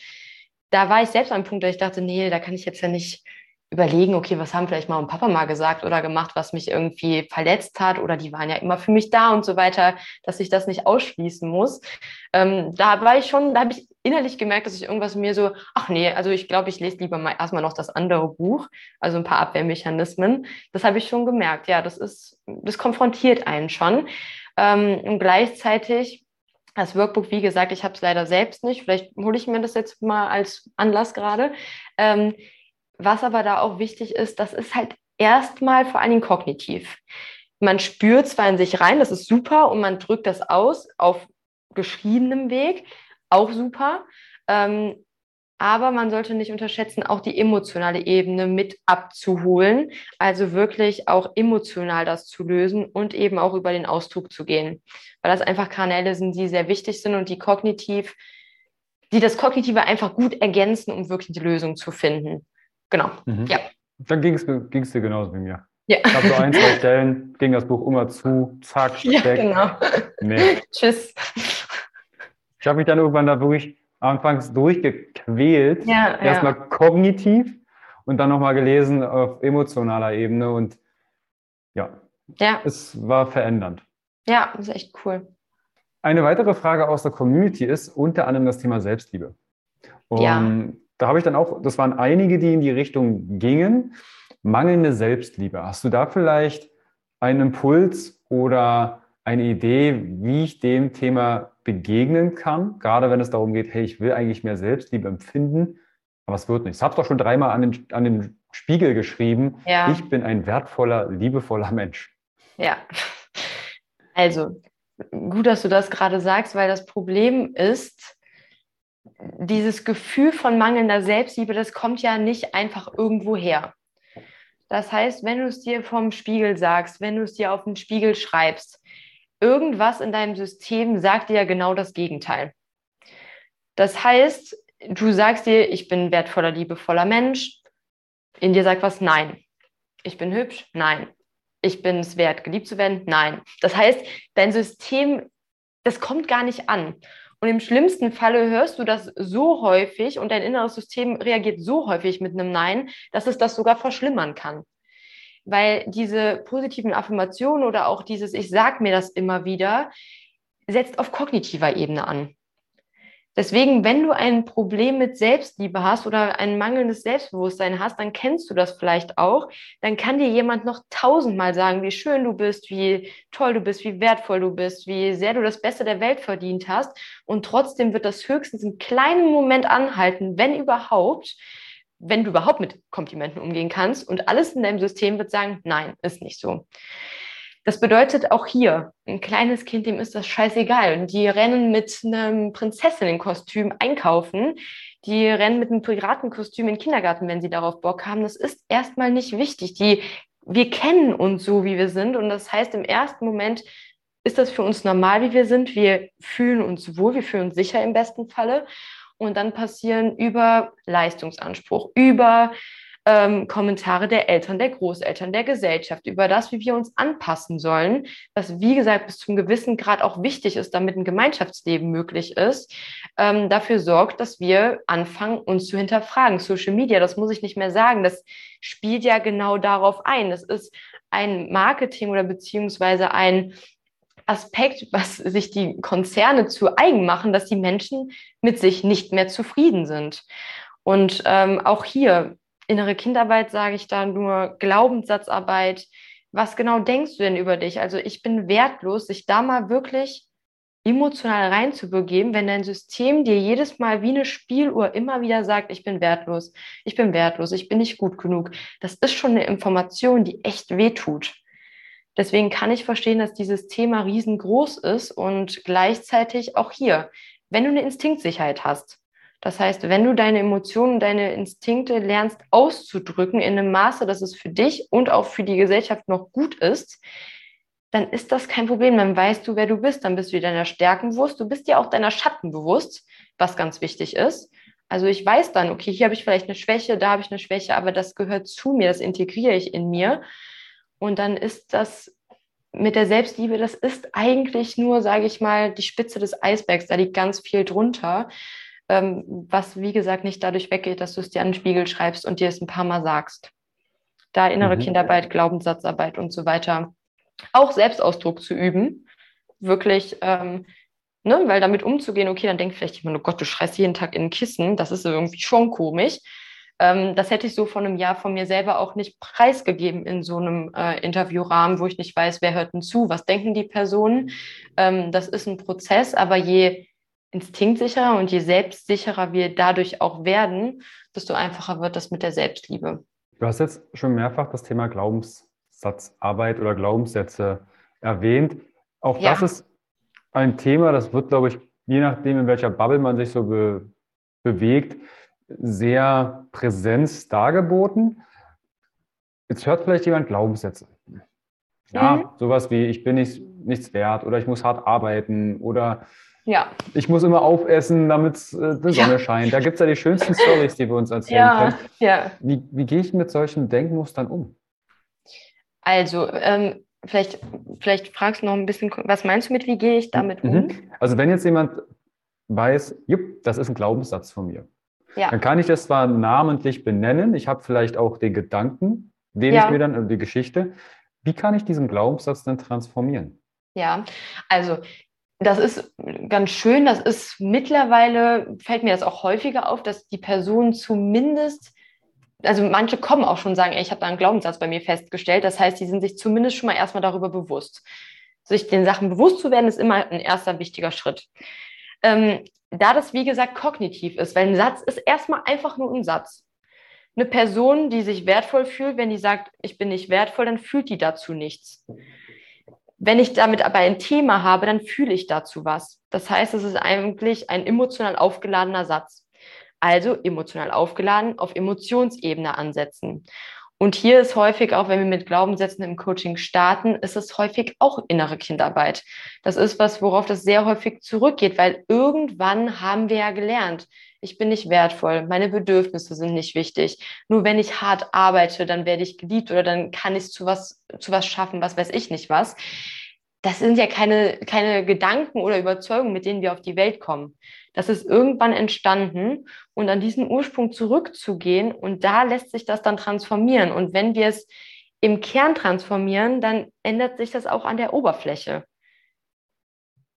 Da war ich selbst an einem Punkt, da ich dachte, nee, da kann ich jetzt ja nicht überlegen, okay, was haben vielleicht Mama und Papa mal gesagt oder gemacht, was mich irgendwie verletzt hat oder die waren ja immer für mich da und so weiter, dass ich das nicht ausschließen muss. Ähm, da war ich schon, da habe ich innerlich gemerkt, dass ich irgendwas mir so, ach nee, also ich glaube, ich lese lieber mal erstmal noch das andere Buch, also ein paar Abwehrmechanismen. Das habe ich schon gemerkt. Ja, das ist, das konfrontiert einen schon. Ähm, und gleichzeitig das Workbook, wie gesagt, ich habe es leider selbst nicht. Vielleicht hole ich mir das jetzt mal als Anlass gerade. Ähm, was aber da auch wichtig ist, das ist halt erstmal vor allen Dingen kognitiv. Man spürt zwar in sich rein, das ist super, und man drückt das aus auf geschriebenem Weg, auch super. Ähm, aber man sollte nicht unterschätzen, auch die emotionale Ebene mit abzuholen. Also wirklich auch emotional das zu lösen und eben auch über den Ausdruck zu gehen. Weil das einfach Kanäle sind, die sehr wichtig sind und die kognitiv, die das Kognitive einfach gut ergänzen, um wirklich die Lösung zu finden. Genau. Mhm. Ja. Dann ging es dir genauso wie mir. Ja. Ich habe so ein, zwei Stellen, ging das Buch immer zu, zack, ja, weg. genau. Nee. Tschüss. Ich habe mich dann irgendwann da wirklich anfangs durchgequält. Ja, Erstmal ja. kognitiv und dann nochmal gelesen auf emotionaler Ebene und ja, ja, es war verändernd. Ja, das ist echt cool. Eine weitere Frage aus der Community ist unter anderem das Thema Selbstliebe. Und ja da habe ich dann auch, das waren einige, die in die Richtung gingen. Mangelnde Selbstliebe. Hast du da vielleicht einen Impuls oder eine Idee, wie ich dem Thema begegnen kann? Gerade wenn es darum geht, hey, ich will eigentlich mehr Selbstliebe empfinden, aber es wird nicht. Ich habe es doch schon dreimal an den, an den Spiegel geschrieben. Ja. Ich bin ein wertvoller, liebevoller Mensch. Ja. Also, gut, dass du das gerade sagst, weil das Problem ist, dieses Gefühl von mangelnder Selbstliebe, das kommt ja nicht einfach irgendwo her. Das heißt, wenn du es dir vom Spiegel sagst, wenn du es dir auf den Spiegel schreibst, irgendwas in deinem System sagt dir ja genau das Gegenteil. Das heißt, du sagst dir, ich bin wertvoller, liebevoller Mensch. In dir sagt was, nein. Ich bin hübsch, nein. Ich bin es wert, geliebt zu werden, nein. Das heißt, dein System, das kommt gar nicht an. Und im schlimmsten Falle hörst du das so häufig und dein inneres System reagiert so häufig mit einem Nein, dass es das sogar verschlimmern kann. Weil diese positiven Affirmationen oder auch dieses Ich sag mir das immer wieder, setzt auf kognitiver Ebene an. Deswegen, wenn du ein Problem mit Selbstliebe hast oder ein mangelndes Selbstbewusstsein hast, dann kennst du das vielleicht auch. Dann kann dir jemand noch tausendmal sagen, wie schön du bist, wie toll du bist, wie wertvoll du bist, wie sehr du das Beste der Welt verdient hast. Und trotzdem wird das höchstens einen kleinen Moment anhalten, wenn überhaupt, wenn du überhaupt mit Komplimenten umgehen kannst. Und alles in deinem System wird sagen, nein, ist nicht so. Das bedeutet auch hier, ein kleines Kind, dem ist das scheißegal. Und die rennen mit einem Prinzessinnenkostüm einkaufen. Die rennen mit einem Piratenkostüm in den Kindergarten, wenn sie darauf Bock haben. Das ist erstmal nicht wichtig. Die, wir kennen uns so, wie wir sind. Und das heißt, im ersten Moment ist das für uns normal, wie wir sind. Wir fühlen uns wohl, wir fühlen uns sicher im besten Falle. Und dann passieren über Leistungsanspruch, über ähm, Kommentare der Eltern, der Großeltern, der Gesellschaft über das, wie wir uns anpassen sollen, was wie gesagt bis zum gewissen Grad auch wichtig ist, damit ein Gemeinschaftsleben möglich ist, ähm, dafür sorgt, dass wir anfangen, uns zu hinterfragen. Social Media, das muss ich nicht mehr sagen, das spielt ja genau darauf ein. Das ist ein Marketing oder beziehungsweise ein Aspekt, was sich die Konzerne zu eigen machen, dass die Menschen mit sich nicht mehr zufrieden sind. Und ähm, auch hier innere Kindarbeit sage ich da nur, Glaubenssatzarbeit, was genau denkst du denn über dich? Also ich bin wertlos, sich da mal wirklich emotional reinzubegeben, wenn dein System dir jedes Mal wie eine Spieluhr immer wieder sagt, ich bin wertlos, ich bin wertlos, ich bin nicht gut genug. Das ist schon eine Information, die echt wehtut. Deswegen kann ich verstehen, dass dieses Thema riesengroß ist und gleichzeitig auch hier, wenn du eine Instinktsicherheit hast, das heißt, wenn du deine Emotionen, deine Instinkte lernst auszudrücken in einem Maße, dass es für dich und auch für die Gesellschaft noch gut ist, dann ist das kein Problem. Dann weißt du, wer du bist. Dann bist du dir deiner Stärken bewusst. Du bist dir auch deiner Schatten bewusst, was ganz wichtig ist. Also ich weiß dann, okay, hier habe ich vielleicht eine Schwäche, da habe ich eine Schwäche, aber das gehört zu mir, das integriere ich in mir. Und dann ist das mit der Selbstliebe, das ist eigentlich nur, sage ich mal, die Spitze des Eisbergs. Da liegt ganz viel drunter was wie gesagt nicht dadurch weggeht, dass du es dir an den Spiegel schreibst und dir es ein paar Mal sagst. Da innere mhm. Kinderarbeit, Glaubenssatzarbeit und so weiter. Auch Selbstausdruck zu üben, wirklich, ähm, ne, weil damit umzugehen, okay, dann denkt vielleicht jemand, oh Gott, du schreist jeden Tag in ein Kissen, das ist irgendwie schon komisch. Ähm, das hätte ich so vor einem Jahr von mir selber auch nicht preisgegeben in so einem äh, Interviewrahmen, wo ich nicht weiß, wer hört denn zu, was denken die Personen. Ähm, das ist ein Prozess, aber je instinktsicherer und je selbstsicherer wir dadurch auch werden, desto einfacher wird das mit der Selbstliebe. Du hast jetzt schon mehrfach das Thema Glaubenssatzarbeit oder Glaubenssätze erwähnt. Auch ja. das ist ein Thema, das wird, glaube ich, je nachdem, in welcher Bubble man sich so be bewegt, sehr präsent dargeboten. Jetzt hört vielleicht jemand Glaubenssätze. Ja, mhm. sowas wie, ich bin nicht, nichts wert oder ich muss hart arbeiten oder ja. Ich muss immer aufessen, damit äh, die Sonne ja. scheint. Da gibt es ja die schönsten Stories, die wir uns erzählen ja, können. Ja. Wie, wie gehe ich mit solchen Denkmustern um? Also, ähm, vielleicht, vielleicht fragst du noch ein bisschen, was meinst du mit, wie gehe ich damit mhm. um? Also, wenn jetzt jemand weiß, jupp, das ist ein Glaubenssatz von mir, ja. dann kann ich das zwar namentlich benennen, ich habe vielleicht auch den Gedanken, den ja. ich mir dann, die Geschichte. Wie kann ich diesen Glaubenssatz dann transformieren? Ja, also das ist ganz schön. Das ist mittlerweile, fällt mir das auch häufiger auf, dass die Person zumindest, also manche kommen auch schon und sagen, ey, ich habe da einen Glaubenssatz bei mir festgestellt. Das heißt, die sind sich zumindest schon mal erstmal darüber bewusst. Sich den Sachen bewusst zu werden, ist immer ein erster wichtiger Schritt. Ähm, da das, wie gesagt, kognitiv ist, weil ein Satz ist erstmal einfach nur ein Satz. Eine Person, die sich wertvoll fühlt, wenn die sagt, ich bin nicht wertvoll, dann fühlt die dazu nichts. Wenn ich damit aber ein Thema habe, dann fühle ich dazu was. Das heißt, es ist eigentlich ein emotional aufgeladener Satz. Also emotional aufgeladen auf Emotionsebene ansetzen. Und hier ist häufig auch, wenn wir mit Glaubenssätzen im Coaching starten, ist es häufig auch innere Kindarbeit. Das ist was, worauf das sehr häufig zurückgeht, weil irgendwann haben wir ja gelernt, ich bin nicht wertvoll, meine Bedürfnisse sind nicht wichtig. Nur wenn ich hart arbeite, dann werde ich geliebt oder dann kann ich zu was, zu was schaffen, was weiß ich nicht was. Das sind ja keine, keine Gedanken oder Überzeugungen, mit denen wir auf die Welt kommen. Das ist irgendwann entstanden und an diesen Ursprung zurückzugehen und da lässt sich das dann transformieren. Und wenn wir es im Kern transformieren, dann ändert sich das auch an der Oberfläche.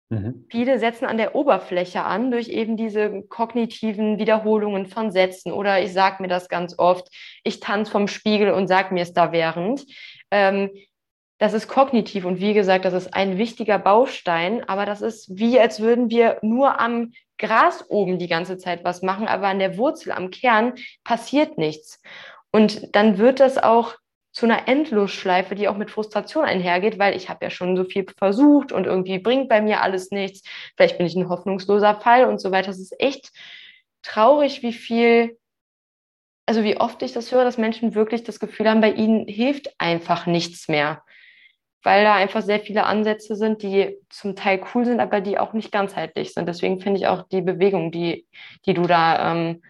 Mhm. Viele setzen an der Oberfläche an durch eben diese kognitiven Wiederholungen von Sätzen oder ich sage mir das ganz oft, ich tanze vom Spiegel und sage mir es da während. Ähm, das ist kognitiv und wie gesagt, das ist ein wichtiger Baustein, aber das ist wie, als würden wir nur am Gras oben die ganze Zeit was machen, aber an der Wurzel, am Kern passiert nichts. Und dann wird das auch zu einer Endlosschleife, die auch mit Frustration einhergeht, weil ich habe ja schon so viel versucht und irgendwie bringt bei mir alles nichts. Vielleicht bin ich ein hoffnungsloser Fall und so weiter. Es ist echt traurig, wie viel, also wie oft ich das höre, dass Menschen wirklich das Gefühl haben, bei ihnen hilft einfach nichts mehr. Weil da einfach sehr viele Ansätze sind, die zum Teil cool sind, aber die auch nicht ganzheitlich sind. Deswegen finde ich auch die Bewegung, die, die du da ähm,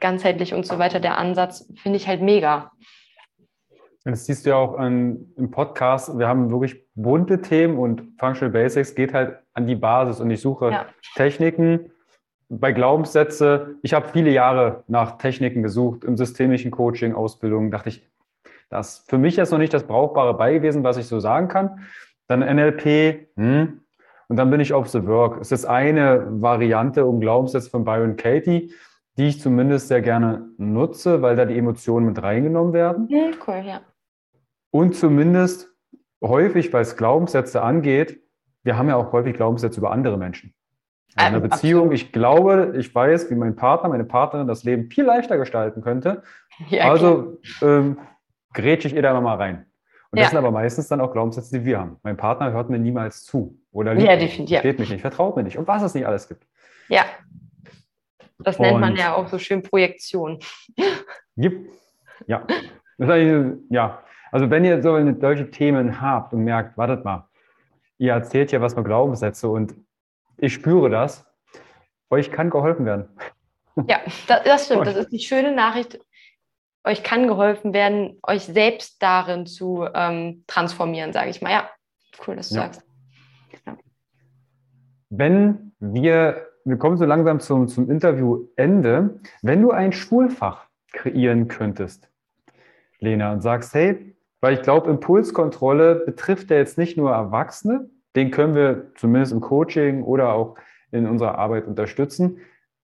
ganzheitlich und so weiter, der Ansatz, finde ich halt mega. Das siehst du ja auch an, im Podcast. Wir haben wirklich bunte Themen und Functional Basics geht halt an die Basis und ich suche ja. Techniken bei Glaubenssätze. Ich habe viele Jahre nach Techniken gesucht im systemischen Coaching, Ausbildung. Dachte ich, das ist für mich jetzt noch nicht das Brauchbare bei gewesen, was ich so sagen kann. Dann NLP, hm. und dann bin ich auf The Work. Es ist eine Variante um Glaubenssätze von Byron Katie, die ich zumindest sehr gerne nutze, weil da die Emotionen mit reingenommen werden. Mhm, cool, ja. Und zumindest häufig, weil es Glaubenssätze angeht, wir haben ja auch häufig Glaubenssätze über andere Menschen. Also in einer ähm, Beziehung, absolut. ich glaube, ich weiß, wie mein Partner, meine Partnerin das Leben viel leichter gestalten könnte. Ja, also ähm, grätsche ich ihr da mal rein. Und das sind aber meistens dann auch Glaubenssätze, die wir haben. Mein Partner hört mir niemals zu oder liebt ja, mich, ja. versteht mich nicht, vertraut mir nicht und was es nicht alles gibt. Ja, das nennt man ja auch so schön Projektion. Ja, ja. Also wenn ihr so solche Themen habt und merkt, wartet mal, ihr erzählt ja was für Glaubenssätze und ich spüre das, euch kann geholfen werden. Ja, das, das stimmt. Das ist die schöne Nachricht. Euch kann geholfen werden, euch selbst darin zu ähm, transformieren, sage ich mal. Ja, cool, dass du ja. sagst. Ja. Wenn wir, wir kommen so langsam zum, zum Interviewende, wenn du ein Schulfach kreieren könntest, Lena, und sagst, hey, weil ich glaube, Impulskontrolle betrifft ja jetzt nicht nur Erwachsene, den können wir zumindest im Coaching oder auch in unserer Arbeit unterstützen.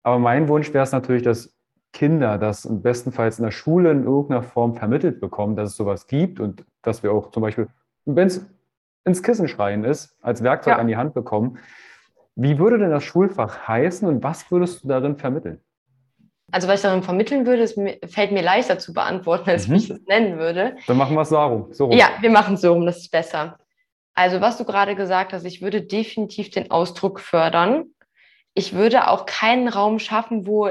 Aber mein Wunsch wäre es natürlich, dass Kinder das im bestenfalls in der Schule in irgendeiner Form vermittelt bekommen, dass es sowas gibt und dass wir auch zum Beispiel, wenn es ins Kissen schreien ist, als Werkzeug ja. an die Hand bekommen. Wie würde denn das Schulfach heißen und was würdest du darin vermitteln? Also was ich darin vermitteln würde, es fällt mir leichter zu beantworten, als mhm. ich es nennen würde. Dann machen wir es so rum. so rum. Ja, wir machen es so rum, das ist besser. Also was du gerade gesagt hast, ich würde definitiv den Ausdruck fördern. Ich würde auch keinen Raum schaffen, wo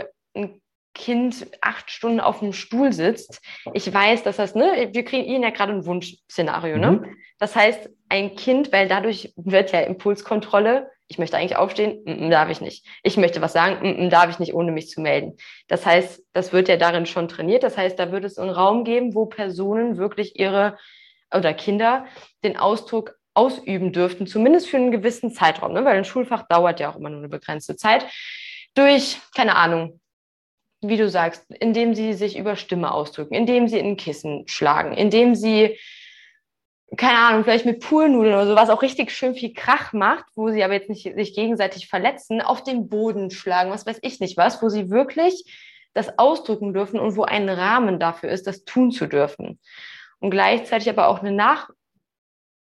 Kind acht Stunden auf dem Stuhl sitzt. Ich weiß, dass das, ne, wir kriegen Ihnen ja gerade ein Wunschszenario, ne? Mhm. Das heißt, ein Kind, weil dadurch wird ja Impulskontrolle, ich möchte eigentlich aufstehen, mm, mm, darf ich nicht. Ich möchte was sagen, mm, darf ich nicht, ohne mich zu melden. Das heißt, das wird ja darin schon trainiert. Das heißt, da wird es einen Raum geben, wo Personen wirklich ihre oder Kinder den Ausdruck ausüben dürften, zumindest für einen gewissen Zeitraum, ne? weil ein Schulfach dauert ja auch immer nur eine begrenzte Zeit, durch, keine Ahnung, wie du sagst, indem sie sich über Stimme ausdrücken, indem sie in Kissen schlagen, indem sie, keine Ahnung, vielleicht mit Poolnudeln oder so, was auch richtig schön viel Krach macht, wo sie aber jetzt nicht sich gegenseitig verletzen, auf den Boden schlagen, was weiß ich nicht was, wo sie wirklich das ausdrücken dürfen und wo ein Rahmen dafür ist, das tun zu dürfen. Und gleichzeitig aber auch eine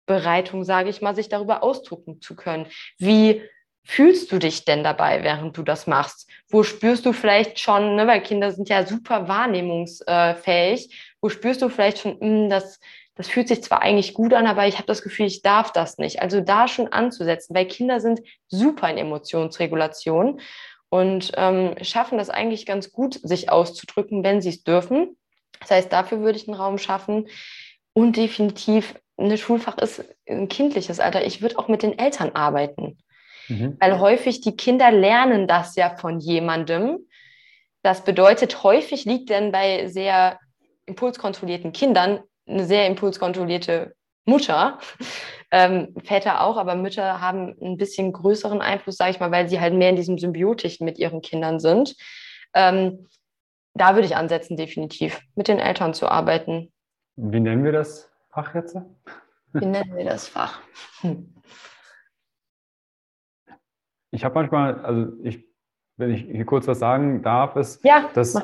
Nachbereitung, sage ich mal, sich darüber ausdrucken zu können. Wie fühlst du dich denn dabei, während du das machst? Wo spürst du vielleicht schon, ne, weil Kinder sind ja super wahrnehmungsfähig, wo spürst du vielleicht schon, mh, hm, das, das fühlt sich zwar eigentlich gut an, aber ich habe das Gefühl, ich darf das nicht. Also da schon anzusetzen, weil Kinder sind super in Emotionsregulation und ähm, schaffen das eigentlich ganz gut, sich auszudrücken, wenn sie es dürfen. Das heißt, dafür würde ich einen Raum schaffen und definitiv ein Schulfach ist ein kindliches Alter. Ich würde auch mit den Eltern arbeiten. Mhm. Weil häufig die Kinder lernen das ja von jemandem. Das bedeutet, häufig liegt dann bei sehr impulskontrollierten Kindern eine sehr impulskontrollierte Mutter. Ähm, Väter auch, aber Mütter haben ein bisschen größeren Einfluss, sage ich mal, weil sie halt mehr in diesem Symbiotischen mit ihren Kindern sind. Ähm, da würde ich ansetzen, definitiv, mit den Eltern zu arbeiten. Wie nennen wir das Fach jetzt? Wie nennen wir das Fach? Hm ich habe manchmal, also ich, wenn ich hier kurz was sagen darf, ist, ja, dass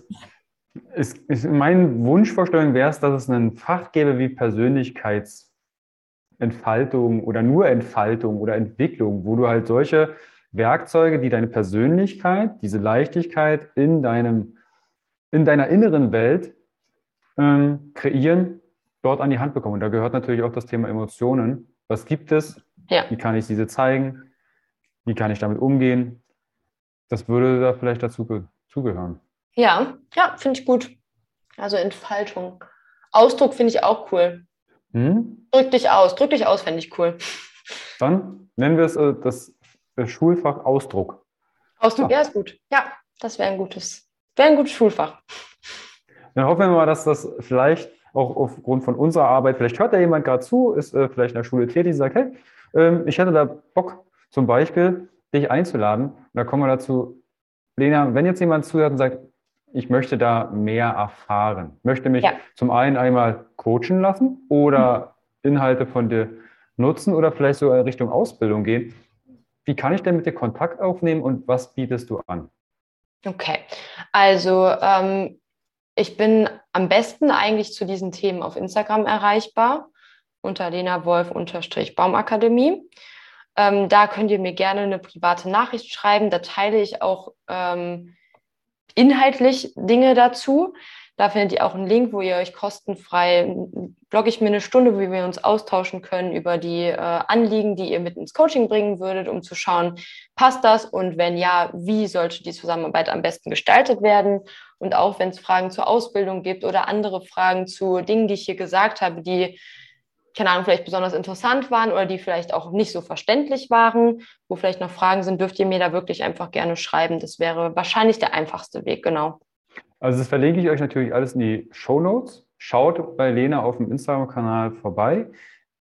ist, ist mein Wunschvorstellung wäre es, dass es ein Fach gäbe wie Persönlichkeitsentfaltung oder nur Entfaltung oder Entwicklung, wo du halt solche Werkzeuge, die deine Persönlichkeit, diese Leichtigkeit in deinem, in deiner inneren Welt ähm, kreieren, dort an die Hand bekommen. Und da gehört natürlich auch das Thema Emotionen. Was gibt es? Ja. Wie kann ich diese zeigen? Wie kann ich damit umgehen? Das würde da vielleicht dazu zugehören. Ja, ja, finde ich gut. Also Entfaltung. Ausdruck finde ich auch cool. Hm? Drück dich aus. Drück dich aus, fände ich cool. Dann nennen wir es äh, das Schulfach Ausdruck. Ausdruck, ja, ja ist gut. Ja, das wäre ein gutes, wäre ein gutes Schulfach. Dann hoffen wir mal, dass das vielleicht auch aufgrund von unserer Arbeit, vielleicht hört da jemand gerade zu, ist äh, vielleicht in der Schule tätig, sagt, hey, ähm, ich hätte da Bock, zum Beispiel dich einzuladen. Und da kommen wir dazu, Lena, wenn jetzt jemand zuhört und sagt, ich möchte da mehr erfahren, möchte mich ja. zum einen einmal coachen lassen oder mhm. Inhalte von dir nutzen oder vielleicht sogar in Richtung Ausbildung gehen. Wie kann ich denn mit dir Kontakt aufnehmen und was bietest du an? Okay, also ähm, ich bin am besten eigentlich zu diesen Themen auf Instagram erreichbar. unter Lena Wolf-Baumakademie. Ähm, da könnt ihr mir gerne eine private Nachricht schreiben. Da teile ich auch ähm, inhaltlich Dinge dazu. Da findet ihr auch einen Link, wo ihr euch kostenfrei, blogge ich mir eine Stunde, wo wir uns austauschen können über die äh, Anliegen, die ihr mit ins Coaching bringen würdet, um zu schauen, passt das und wenn ja, wie sollte die Zusammenarbeit am besten gestaltet werden. Und auch wenn es Fragen zur Ausbildung gibt oder andere Fragen zu Dingen, die ich hier gesagt habe, die keine Ahnung, vielleicht besonders interessant waren oder die vielleicht auch nicht so verständlich waren, wo vielleicht noch Fragen sind, dürft ihr mir da wirklich einfach gerne schreiben. Das wäre wahrscheinlich der einfachste Weg, genau. Also das verlinke ich euch natürlich alles in die Show Notes. Schaut bei Lena auf dem Instagram-Kanal vorbei.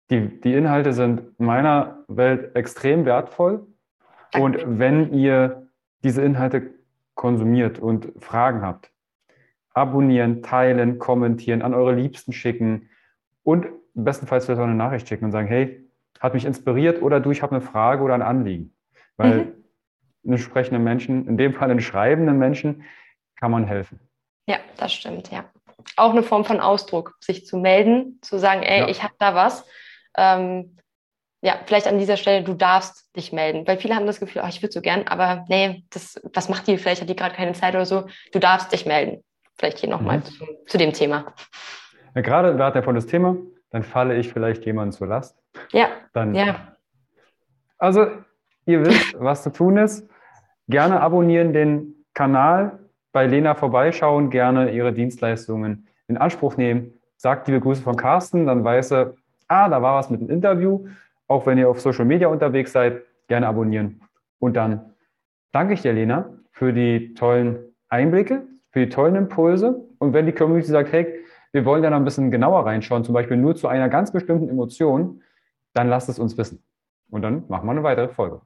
Die, die Inhalte sind in meiner Welt extrem wertvoll. Und wenn ihr diese Inhalte konsumiert und Fragen habt, abonnieren, teilen, kommentieren, an eure Liebsten schicken und bestenfalls vielleicht auch eine Nachricht schicken und sagen, hey, hat mich inspiriert oder du, ich habe eine Frage oder ein Anliegen. Weil mhm. einen sprechenden Menschen, in dem Fall einen schreibenden Menschen, kann man helfen. Ja, das stimmt, ja. Auch eine Form von Ausdruck, sich zu melden, zu sagen, ey, ja. ich habe da was. Ähm, ja, vielleicht an dieser Stelle, du darfst dich melden. Weil viele haben das Gefühl, oh, ich würde so gern, aber nee, das, was macht die? Vielleicht hat die gerade keine Zeit oder so. Du darfst dich melden. Vielleicht hier nochmal mhm. zu, zu dem Thema. Ja, gerade wir hatten ja von das Thema, dann falle ich vielleicht jemandem zur Last. Ja. Dann, ja. Also, ihr wisst, was zu tun ist. Gerne abonnieren den Kanal, bei Lena vorbeischauen, gerne ihre Dienstleistungen in Anspruch nehmen. Sagt liebe Grüße von Carsten, dann weiß er, ah, da war was mit dem Interview. Auch wenn ihr auf Social Media unterwegs seid, gerne abonnieren. Und dann danke ich dir, Lena, für die tollen Einblicke, für die tollen Impulse. Und wenn die Community sagt, hey, wir wollen da noch ein bisschen genauer reinschauen, zum Beispiel nur zu einer ganz bestimmten Emotion, dann lasst es uns wissen. Und dann machen wir eine weitere Folge.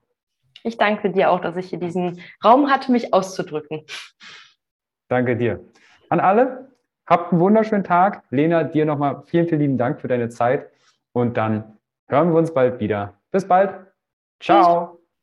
Ich danke dir auch, dass ich hier diesen Raum hatte, mich auszudrücken. Danke dir. An alle, habt einen wunderschönen Tag. Lena, dir nochmal vielen, vielen lieben Dank für deine Zeit und dann hören wir uns bald wieder. Bis bald. Ciao.